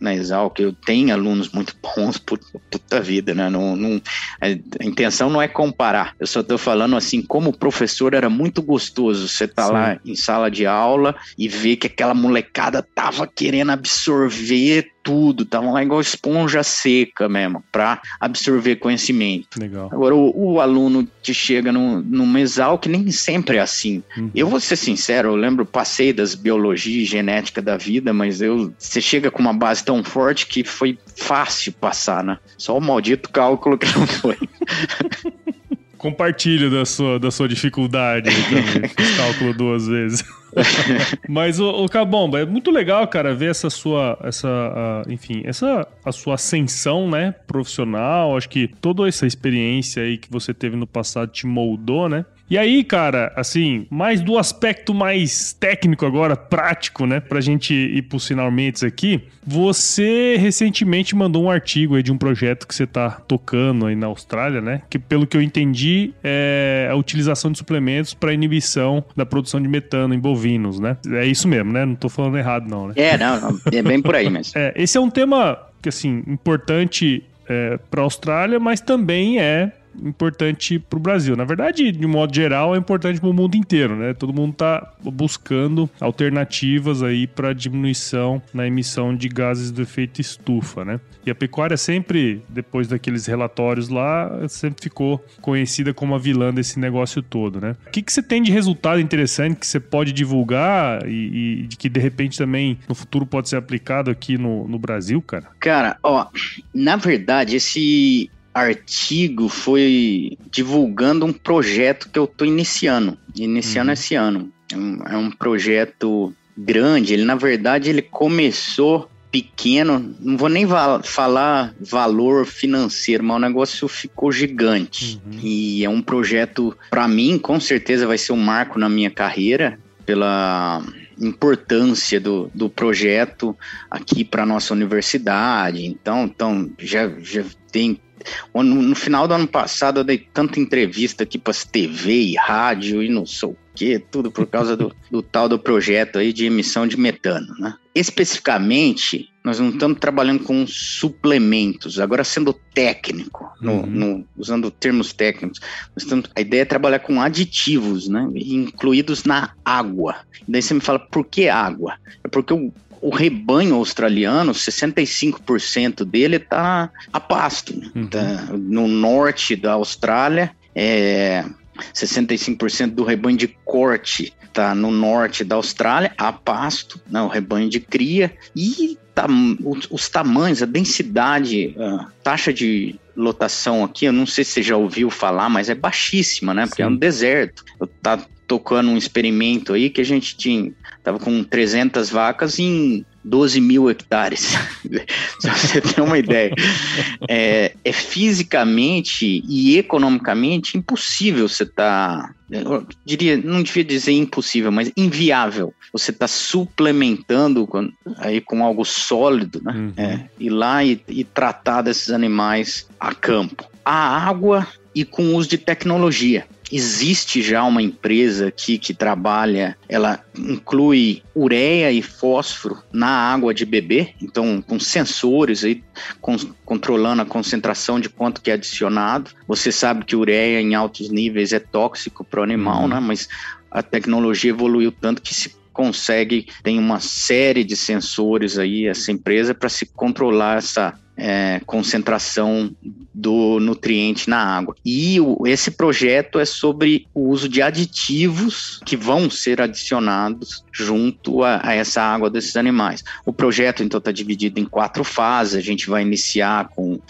na Exalc, eu tenho alunos muito bons, [laughs] por puta vida, né? Não, não, a intenção não é comparar, eu só tô falando assim, como professor era muito gostoso você tá Sim. lá em sala de aula e ver que aquela molecada tava querendo absorver absorver tudo, estavam lá igual esponja seca mesmo, para absorver conhecimento. Legal. Agora, o, o, aluno que chega no, no mesal, que nem sempre é assim. Uhum. Eu vou ser sincero, eu lembro, passei das biologia e genética da vida, mas eu você chega com uma base tão forte que foi fácil passar, né? Só o maldito cálculo que não foi. Compartilho da sua, da sua dificuldade também. [laughs] Cálculo duas vezes. [laughs] Mas o, Cabomba, é muito legal, cara, ver essa sua, essa, uh, enfim, essa a sua ascensão, né, profissional. Acho que toda essa experiência aí que você teve no passado te moldou, né? E aí, cara, assim, mais do aspecto mais técnico agora, prático, né? Pra gente ir pros finalmente aqui. Você recentemente mandou um artigo aí de um projeto que você tá tocando aí na Austrália, né? Que pelo que eu entendi é a utilização de suplementos para inibição da produção de metano em bovinos, né? É isso mesmo, né? Não tô falando errado, não, né? É, não, não é bem por aí [laughs] mesmo. é, esse é um tema que, assim, importante é, para a Austrália, mas também é importante para o Brasil. Na verdade, de modo geral, é importante para o mundo inteiro, né? Todo mundo está buscando alternativas aí para diminuição na emissão de gases do efeito estufa, né? E a pecuária sempre, depois daqueles relatórios lá, sempre ficou conhecida como a vilã desse negócio todo, né? O que, que você tem de resultado interessante que você pode divulgar e, e que de repente também no futuro pode ser aplicado aqui no, no Brasil, cara? Cara, ó, na verdade, esse artigo foi divulgando um projeto que eu estou iniciando, iniciando uhum. esse ano. É um, é um projeto grande, ele na verdade ele começou pequeno, não vou nem va falar valor financeiro, mas o negócio ficou gigante. Uhum. E é um projeto, para mim, com certeza vai ser um marco na minha carreira, pela importância do, do projeto aqui para nossa universidade. Então, então já, já tem no, no, final do ano passado eu dei tanta entrevista aqui para TV e rádio e não sei o que, tudo por causa do, [laughs] do, tal do projeto aí de emissão de metano, né? Especificamente, nós não estamos trabalhando com suplementos, agora sendo técnico, no, uhum. no, usando termos técnicos, estamos, a ideia é trabalhar com aditivos, né? Incluídos na água. E daí você me fala, por que água? É porque o o rebanho australiano, 65% dele está a pasto. Né? Uhum. Tá no norte da Austrália, é, 65% do rebanho de corte está no norte da Austrália, a pasto, né, o rebanho de cria, e os, os tamanhos, a densidade, a taxa de lotação aqui, eu não sei se você já ouviu falar, mas é baixíssima, né? Porque Sim. é um deserto. Eu tá tocando um experimento aí que a gente tinha, tava com 300 vacas em 12 mil hectares. [laughs] Se você tem uma ideia. É, é, fisicamente e economicamente impossível você estar. Tá, eu diria, não devia dizer impossível, mas inviável. Você está suplementando com, aí com algo sólido, né? Uhum. É, ir lá e, e tratar desses animais a campo. A água e com uso de tecnologia. Existe já uma empresa aqui que trabalha, ela inclui ureia e fósforo na água de bebê, então com sensores aí com, controlando a concentração de quanto que é adicionado. Você sabe que ureia em altos níveis é tóxico para o animal, uhum. né? Mas a tecnologia evoluiu tanto que se consegue, tem uma série de sensores aí, essa empresa, para se controlar essa é, concentração do nutriente na água. E o, esse projeto é sobre o uso de aditivos que vão ser adicionados junto a, a essa água desses animais. O projeto, então, está dividido em quatro fases. A gente vai iniciar com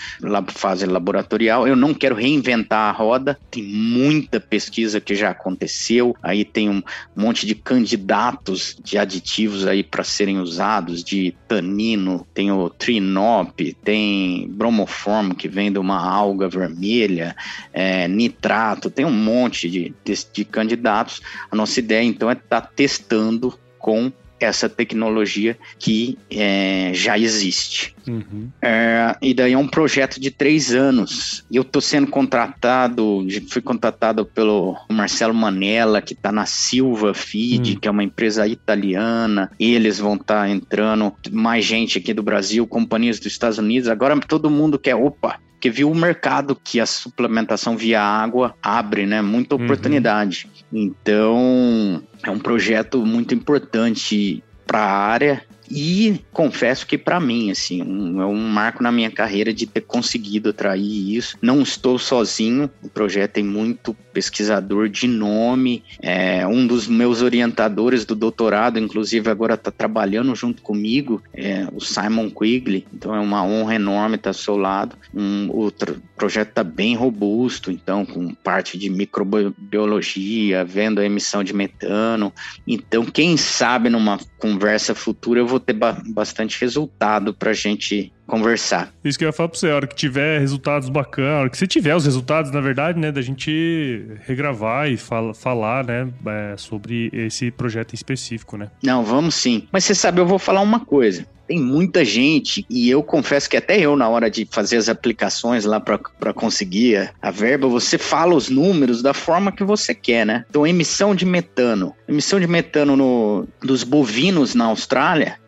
fase laboratorial. Eu não quero reinventar a roda, tem muita pesquisa que já aconteceu. Aí tem um monte de candidatos de aditivos aí para serem usados, de tanino, tem o trinop, tem tem bromoform, que vem de uma alga vermelha, é, nitrato, tem um monte de, de, de candidatos. A nossa ideia, então, é estar tá testando com essa tecnologia que é, já existe. Uhum. É, e daí é um projeto de três anos. E eu estou sendo contratado, fui contratado pelo Marcelo Manella, que está na Silva Feed, uhum. que é uma empresa italiana. Eles vão estar tá entrando, mais gente aqui do Brasil, companhias dos Estados Unidos. Agora todo mundo quer, opa, porque viu o mercado que a suplementação via água abre, né? Muita uhum. oportunidade. Uhum. Então, é um projeto muito importante para a área e confesso que para mim, assim, um, é um marco na minha carreira de ter conseguido atrair isso. Não estou sozinho, o projeto tem muito pesquisador de nome. É, um dos meus orientadores do doutorado, inclusive, agora está trabalhando junto comigo, é o Simon Quigley. Então é uma honra enorme estar ao seu lado. Um, o projeto está bem robusto, então, com parte de microbiologia, vendo a emissão de metano. Então, quem sabe numa conversa futura eu vou ter ba bastante resultado para a gente conversar. Isso que eu ia falar para você, a hora que tiver resultados bacanas, a hora que você tiver os resultados, na verdade, né, da gente regravar e fala, falar, né, é, sobre esse projeto específico, né? Não, vamos sim. Mas você sabe, eu vou falar uma coisa tem muita gente, e eu confesso que até eu, na hora de fazer as aplicações lá para conseguir a verba, você fala os números da forma que você quer, né? Então, emissão de metano. Emissão de metano no, dos bovinos na Austrália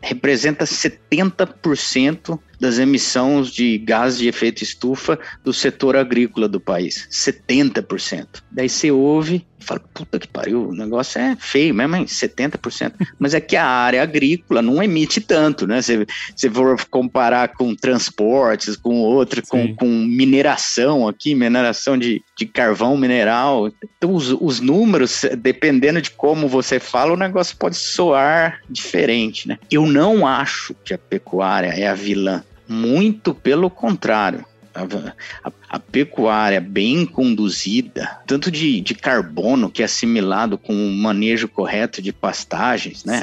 representa 70% certo das emissões de gás de efeito estufa do setor agrícola do país. 70%. Daí você ouve e fala, puta que pariu, o negócio é feio mesmo, hein? 70%. Mas é que a área agrícola não emite tanto, né? Se você for comparar com transportes, com outro, com, com, mineração aqui, mineração de, de carvão mineral. Então, os, os números, dependendo de como você fala, o negócio pode soar diferente, né? Eu não acho que a pecuária é a vilã muito pelo contrário. A, a, a, pecuária bem conduzida, tanto de, de carbono que é assimilado com o manejo correto de pastagens, né?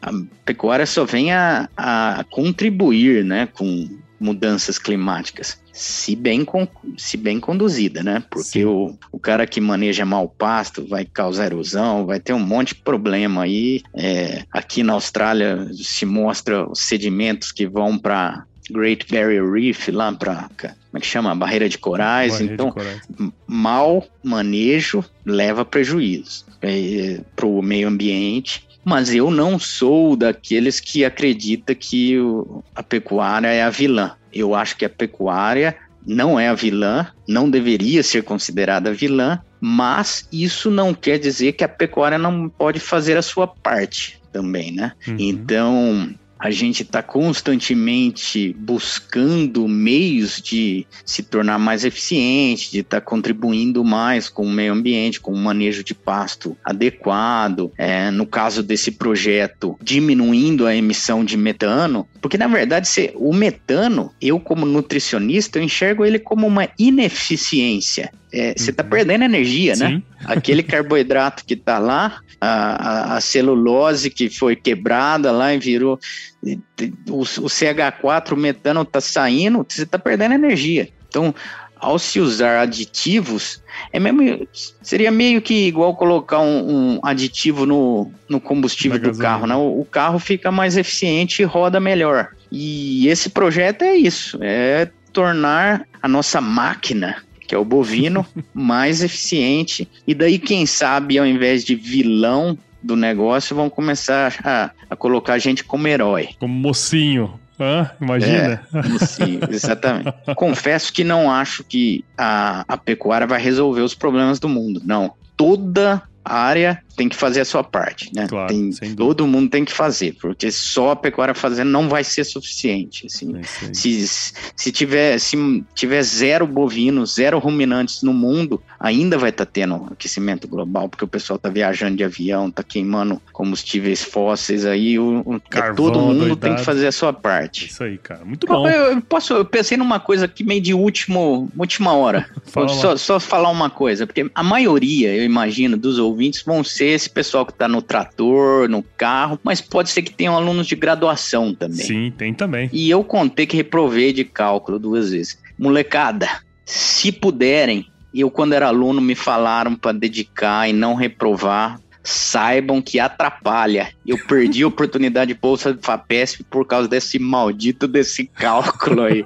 A, a, pecuária só vem a, a contribuir né, com mudanças climáticas. se bem, se bem conduzida, né? Porque o, o cara que maneja mal pasto vai causar erosão, vai ter um monte de problema aí. É, aqui na Austrália se mostra os sedimentos que vão para Great Barrier Reef, lá para como é que chama? Barreira de corais. Barreira então, de corais. mal manejo leva prejuízos é, para o meio ambiente. Mas eu não sou daqueles que acredita que o, a pecuária é a vilã. Eu acho que a pecuária não é a vilã, não deveria ser considerada vilã, mas isso não quer dizer que a pecuária não pode fazer a sua parte também, né? Uhum. Então, a gente está constantemente buscando meios de se tornar mais eficiente, de estar tá contribuindo mais com o meio ambiente, com o manejo de pasto adequado. É, no caso desse projeto, diminuindo a emissão de metano, porque na verdade se, o metano, eu como nutricionista, eu enxergo ele como uma ineficiência. É, você está uhum. perdendo energia, né? Sim. né? [laughs] Aquele carboidrato que está lá, a, a, a, celulose que foi quebrada lá e virou. O, o CH4, o metano está saindo, você está perdendo energia. Então, ao se usar aditivos, é mesmo, seria meio que igual colocar um, um aditivo no, no combustível do carro, né? O, o, carro fica mais eficiente e roda melhor. E esse projeto é isso, é tornar a nossa máquina que é o bovino, [laughs] mais eficiente. E daí, quem sabe, ao invés de vilão do negócio, vão começar a, a colocar a gente como herói. Como mocinho. Hã? Imagina. É, mocinho, exatamente. [laughs] Confesso que não acho que a, a pecuária vai resolver os problemas do mundo. Não. Toda área tem que fazer a sua parte, né? Claro, tem, todo mundo tem que fazer, porque só a pecuária fazendo não vai ser suficiente. Assim. É se, se, tiver, se tiver zero bovinos, zero ruminantes no mundo, ainda vai estar tá tendo aquecimento global, porque o pessoal está viajando de avião, está queimando combustíveis fósseis aí. O, o Carvão, todo mundo doidado. tem que fazer a sua parte. Isso aí, cara. Muito bom. Eu, eu, posso, eu pensei numa coisa aqui meio de último, última hora. [laughs] só, só falar uma coisa, porque a maioria, eu imagino, dos ouvintes vão ser ser esse pessoal que está no trator, no carro, mas pode ser que tenham alunos de graduação também. Sim, tem também. E eu contei que reprovei de cálculo duas vezes. Molecada, se puderem, eu quando era aluno me falaram para dedicar e não reprovar, saibam que atrapalha. Eu perdi a oportunidade de bolsa de FAPESP por causa desse maldito desse cálculo aí.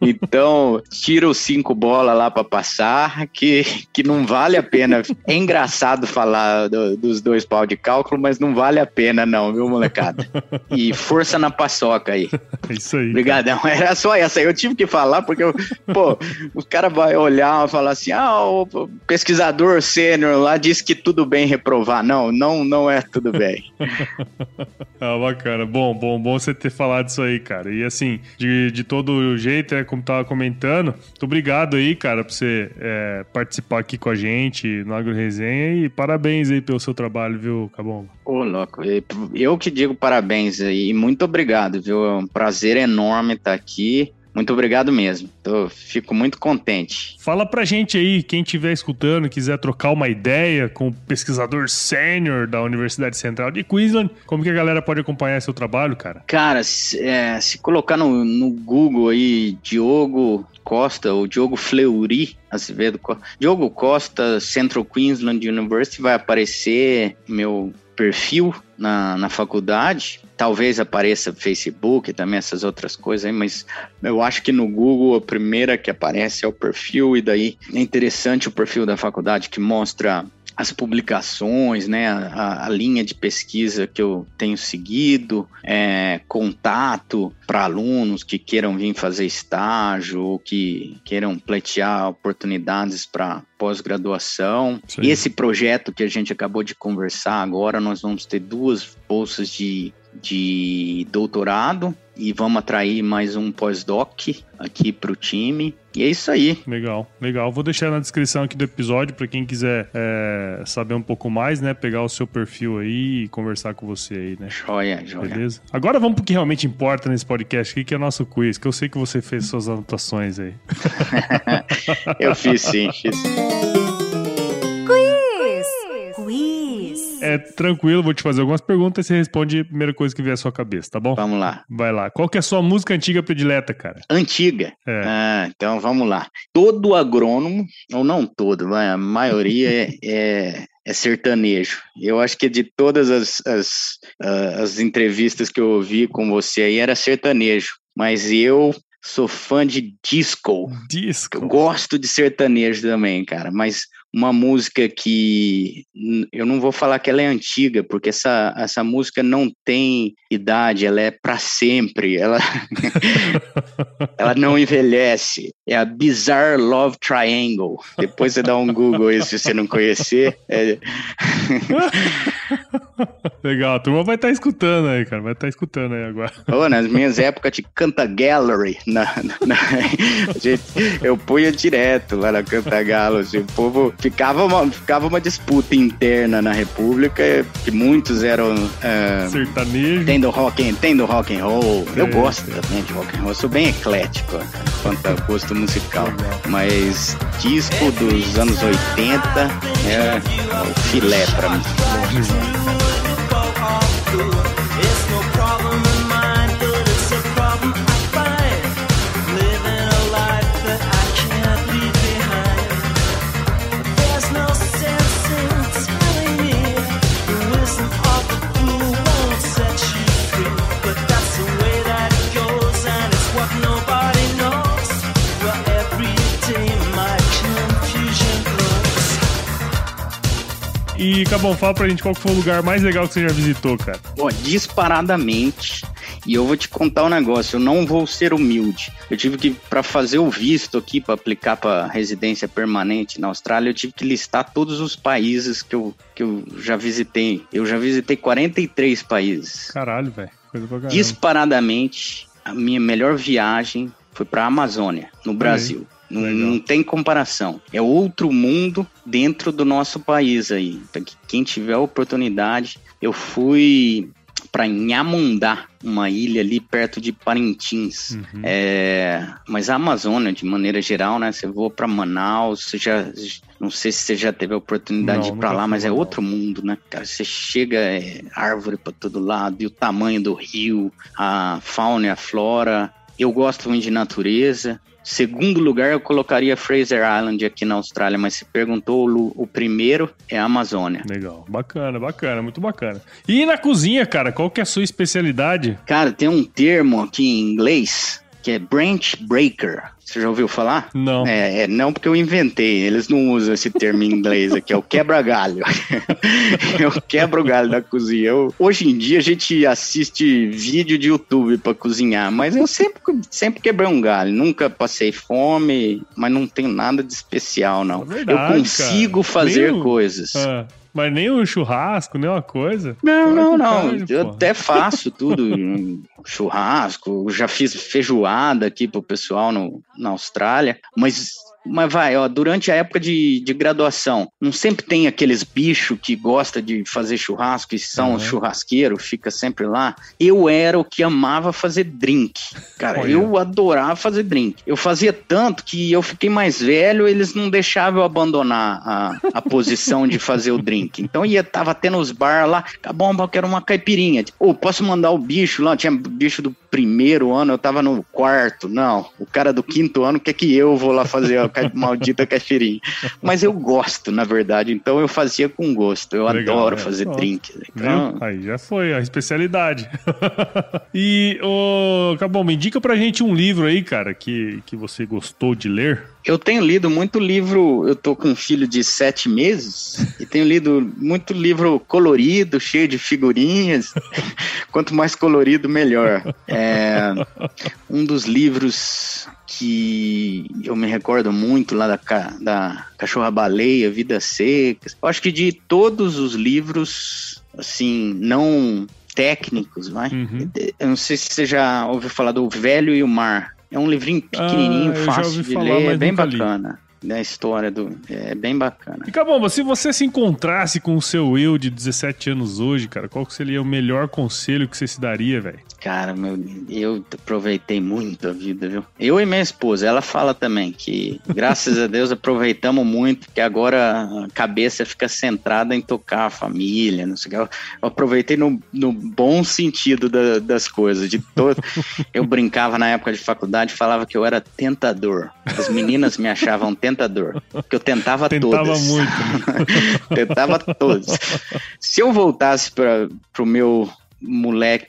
Então, tira os cinco bolas lá para passar, que, que não vale a pena. É engraçado falar do, dos dois pau de cálculo, mas não vale a pena não, viu, molecada? E força na paçoca aí. Isso aí. Obrigadão. Era só essa aí. Eu tive que falar porque, eu, pô, o cara vai olhar e falar assim, ah, o pesquisador sênior lá disse que tudo bem reprovar. Não, não, não é tudo bem. [laughs] ah, bacana. Bom, bom, bom você ter falado isso aí, cara. E assim, de, de todo jeito, é como tava comentando, muito obrigado aí, cara, por você é, participar aqui com a gente no Agro Resenha e parabéns aí pelo seu trabalho, viu, Cabongo? Ô, louco, eu que digo parabéns aí, muito obrigado, viu? É um prazer enorme estar aqui. Muito obrigado mesmo. Tô, fico muito contente. Fala pra gente aí, quem estiver escutando, quiser trocar uma ideia com o pesquisador sênior da Universidade Central de Queensland, como que a galera pode acompanhar seu trabalho, cara? Cara, se, é, se colocar no, no Google aí, Diogo Costa, ou Diogo Fleury Azevedo Costa, Diogo Costa, Central Queensland University, vai aparecer meu perfil na, na faculdade. Talvez apareça Facebook também, essas outras coisas aí, mas eu acho que no Google a primeira que aparece é o perfil, e daí é interessante o perfil da faculdade que mostra as publicações, né, a, a, linha de pesquisa que eu tenho seguido, é, contato para alunos que queiram vir fazer estágio ou que queiram pleitear oportunidades para pós-graduação. E esse projeto que a gente acabou de conversar agora, nós vamos ter duas bolsas de de doutorado e vamos atrair mais um pós-doc aqui para o time. E é isso aí. Legal, legal. Vou deixar na descrição aqui do episódio para quem quiser é, saber um pouco mais, né? Pegar o seu perfil aí e conversar com você aí, né? Joia, joia. Beleza? Agora vamos pro que realmente importa nesse podcast aqui, que é o nosso quiz, que eu sei que você fez suas anotações aí. [laughs] eu fiz sim, fiz. É é, tranquilo, vou te fazer algumas perguntas e você responde a primeira coisa que vier à sua cabeça, tá bom? Vamos lá. Vai lá. Qual que é a sua música antiga predileta, cara? Antiga? É. Ah, então vamos lá. Todo agrônomo, ou não todo, a maioria é, [laughs] é é sertanejo. Eu acho que de todas as, as, uh, as entrevistas que eu ouvi com você aí era sertanejo. Mas eu sou fã de disco. Disco. Eu gosto de sertanejo também, cara. Mas uma música que eu não vou falar que ela é antiga, porque essa, essa música não tem idade, ela é para sempre, ela, [laughs] ela não envelhece. É a Bizarre Love Triangle. Depois você dá um Google aí se você não conhecer. É... [laughs] Legal, a turma vai estar tá escutando aí, cara, vai estar tá escutando aí agora. Oh, nas minhas épocas de Canta Gallery, na, na, [laughs] gente, eu punha direto lá na Canta Gallery, assim, o povo ficava uma, ficava uma disputa interna na República, que muitos eram é, sertanejo, tendo rock, tendo rock and roll. É. Eu gosto também de rock and roll, eu sou bem eclético quanto ao gosto musical, mas disco dos anos 80 é o filé para mim. E, Cabão, fala pra gente qual foi o lugar mais legal que você já visitou, cara. Bom, disparadamente. E eu vou te contar um negócio, eu não vou ser humilde. Eu tive que, para fazer o visto aqui, para aplicar para residência permanente na Austrália, eu tive que listar todos os países que eu, que eu já visitei. Eu já visitei 43 países. Caralho, velho. Disparadamente, a minha melhor viagem foi para a Amazônia, no Brasil. Aí. Não, não, tem comparação. É outro mundo dentro do nosso país aí. Quem tiver oportunidade, eu fui para Inhamundá, uma ilha ali perto de Parintins. Uhum. É, mas a Amazônia, de maneira geral, né? Você voa para Manaus, você já. Não sei se você já teve a oportunidade não, de ir para lá, mas é outro mundo, né? Cara, você chega, é árvore para todo lado, e o tamanho do rio, a fauna e a flora. Eu gosto muito de natureza, Segundo lugar, eu colocaria Fraser Island aqui na Austrália, mas se perguntou, o, primeiro é a Amazônia. Legal, bacana, bacana, muito bacana. E na cozinha, cara, qual que é a sua especialidade? Cara, tem um termo aqui em inglês que é branch breaker. Você já ouviu falar? Não. É, é, não porque eu inventei, eles não usam esse termo em inglês aqui, é o quebra-galho. eu [laughs] quebro o galho da cozinha. Eu, hoje em dia a gente assiste vídeo de YouTube para cozinhar, mas eu sempre, sempre quebrei um galho. Nunca passei fome, mas não tem nada de especial, não. É verdade, eu consigo cara. fazer Meio... coisas. Ah. Mas nem um churrasco, nem uma coisa. Não, não, não. eu até faço [laughs] tudo. churrasco, já fiz feijoada aqui pro pessoal no, na Austrália, mas mas vai, ó, durante a época de, de graduação, não sempre tem aqueles bichos que gosta de fazer churrasco e são uhum. churrasqueiros, fica sempre lá. Eu era o que amava fazer drink. Cara, Olha. eu adorava fazer drink. Eu fazia tanto que eu fiquei mais velho, eles não deixavam eu abandonar a, a posição de fazer o drink. Então ia, tava tendo os bar lá, tá bom, eu quero uma caipirinha. Ou oh, posso mandar o bicho lá? Tinha bicho do primeiro ano, eu tava no quarto. Não, o cara do quinto ano quer que eu vou lá fazer a maldita caipirinha. Mas eu gosto, na verdade, então eu fazia com gosto. Eu Legal, adoro é. fazer drink. Então... Aí já foi a especialidade. [laughs] e, ô, me indica pra gente um livro aí, cara, que, que você gostou de ler. Eu tenho lido muito livro, eu tô com um filho de sete meses e tenho lido muito livro colorido, cheio de figurinhas. [laughs] Quanto mais colorido, melhor. É, um dos livros que eu me recordo muito lá da, da Cachorra Baleia, Vidas Secas. Eu acho que de todos os livros, assim, não técnicos, vai. Uhum. Eu não sei se você já ouviu falar do Velho e o Mar. É um livrinho pequenininho, ah, fácil de falar, ler, é bem bacana. Li. da história do. É bem bacana. E Cabomba, se você se encontrasse com o seu eu de 17 anos hoje, cara, qual seria o melhor conselho que você se daria, velho? Cara, meu, eu aproveitei muito a vida, viu? Eu e minha esposa, ela fala também que, graças a Deus, aproveitamos muito, que agora a cabeça fica centrada em tocar a família, não sei o que. Eu, aproveitei no, no bom sentido da, das coisas, de todo. Eu brincava na época de faculdade, falava que eu era tentador. As meninas me achavam tentador, porque eu tentava, tentava todas. muito. [laughs] tentava todas. Se eu voltasse para o meu moleque,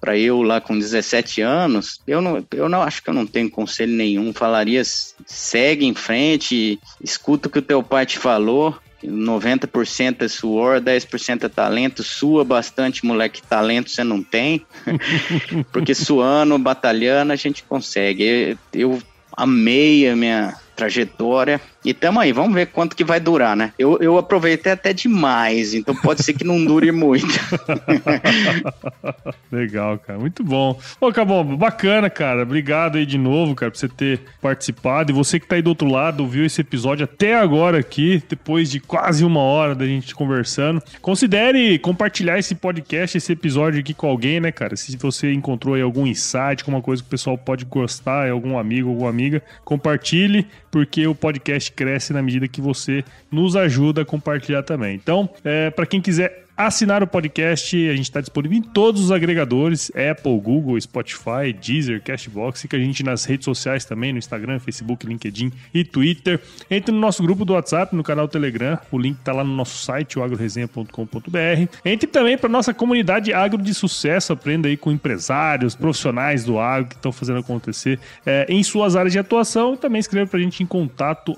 para eu lá com 17 anos, eu não, eu não acho que eu não tenho conselho nenhum. Falaria, segue em frente, escuta o que o teu pai te falou. 90% é suor, 10% é talento, sua bastante, moleque, talento você não tem, [laughs] porque suando, batalhando, a gente consegue. Eu amei a minha trajetória, e tamo aí, vamos ver quanto que vai durar, né? Eu, eu aproveitei até demais, então pode ser que não dure muito. [laughs] Legal, cara. Muito bom. Ô, Cabombo, bacana, cara. Obrigado aí de novo, cara, por você ter participado. E você que tá aí do outro lado, viu esse episódio até agora aqui, depois de quase uma hora da gente conversando. Considere compartilhar esse podcast, esse episódio aqui com alguém, né, cara? Se você encontrou aí algum insight, alguma coisa que o pessoal pode gostar, algum amigo, alguma amiga, compartilhe, porque o podcast cresce na medida que você nos ajuda a compartilhar também. Então, é, para quem quiser assinar o podcast. A gente está disponível em todos os agregadores: Apple, Google, Spotify, Deezer, Cashbox. Fica a gente nas redes sociais também: no Instagram, Facebook, LinkedIn e Twitter. Entre no nosso grupo do WhatsApp, no canal Telegram. O link está lá no nosso site, o agroresenha.com.br. Entre também para nossa comunidade agro de sucesso. Aprenda aí com empresários, profissionais do agro que estão fazendo acontecer é, em suas áreas de atuação. E também escreva para a gente em contato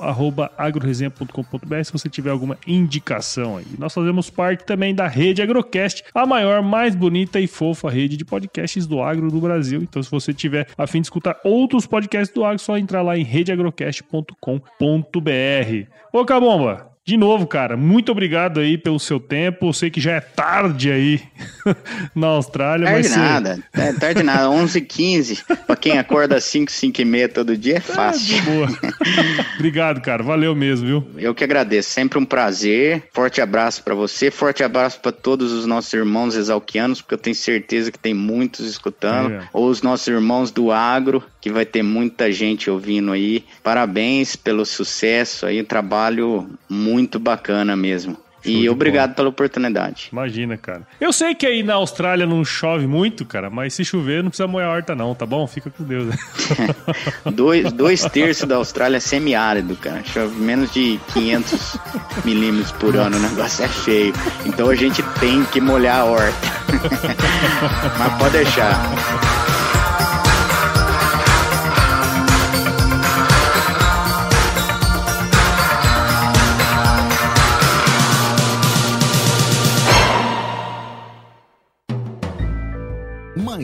agroresenha.com.br se você tiver alguma indicação aí. Nós fazemos parte também da Rede Agrocast, a maior, mais bonita e fofa rede de podcasts do agro do Brasil. Então, se você tiver a fim de escutar outros podcasts do agro, é só entrar lá em redeagrocast.com.br. Ô, Cabomba, de novo, cara, muito obrigado aí pelo seu tempo. Eu sei que já é tarde aí [laughs] na Austrália. Tarde mas nada, é tarde nada, 11h15. pra quem acorda às 5, 5 e meia todo dia é fácil. É, boa. [laughs] obrigado, cara, valeu mesmo, viu? Eu que agradeço, sempre um prazer. Forte abraço para você, forte abraço para todos os nossos irmãos exalquianos, porque eu tenho certeza que tem muitos escutando, é. ou os nossos irmãos do agro, que vai ter muita gente ouvindo aí. Parabéns pelo sucesso aí, trabalho muito muito bacana mesmo. Show e obrigado bola. pela oportunidade. Imagina, cara. Eu sei que aí na Austrália não chove muito, cara, mas se chover não precisa molhar a horta não, tá bom? Fica com Deus. [laughs] [laughs] dois, dois terços da Austrália é semiárido, cara. Chove menos de 500 [laughs] milímetros por ano, o negócio é feio. Então a gente tem que molhar a horta. mas pode deixar.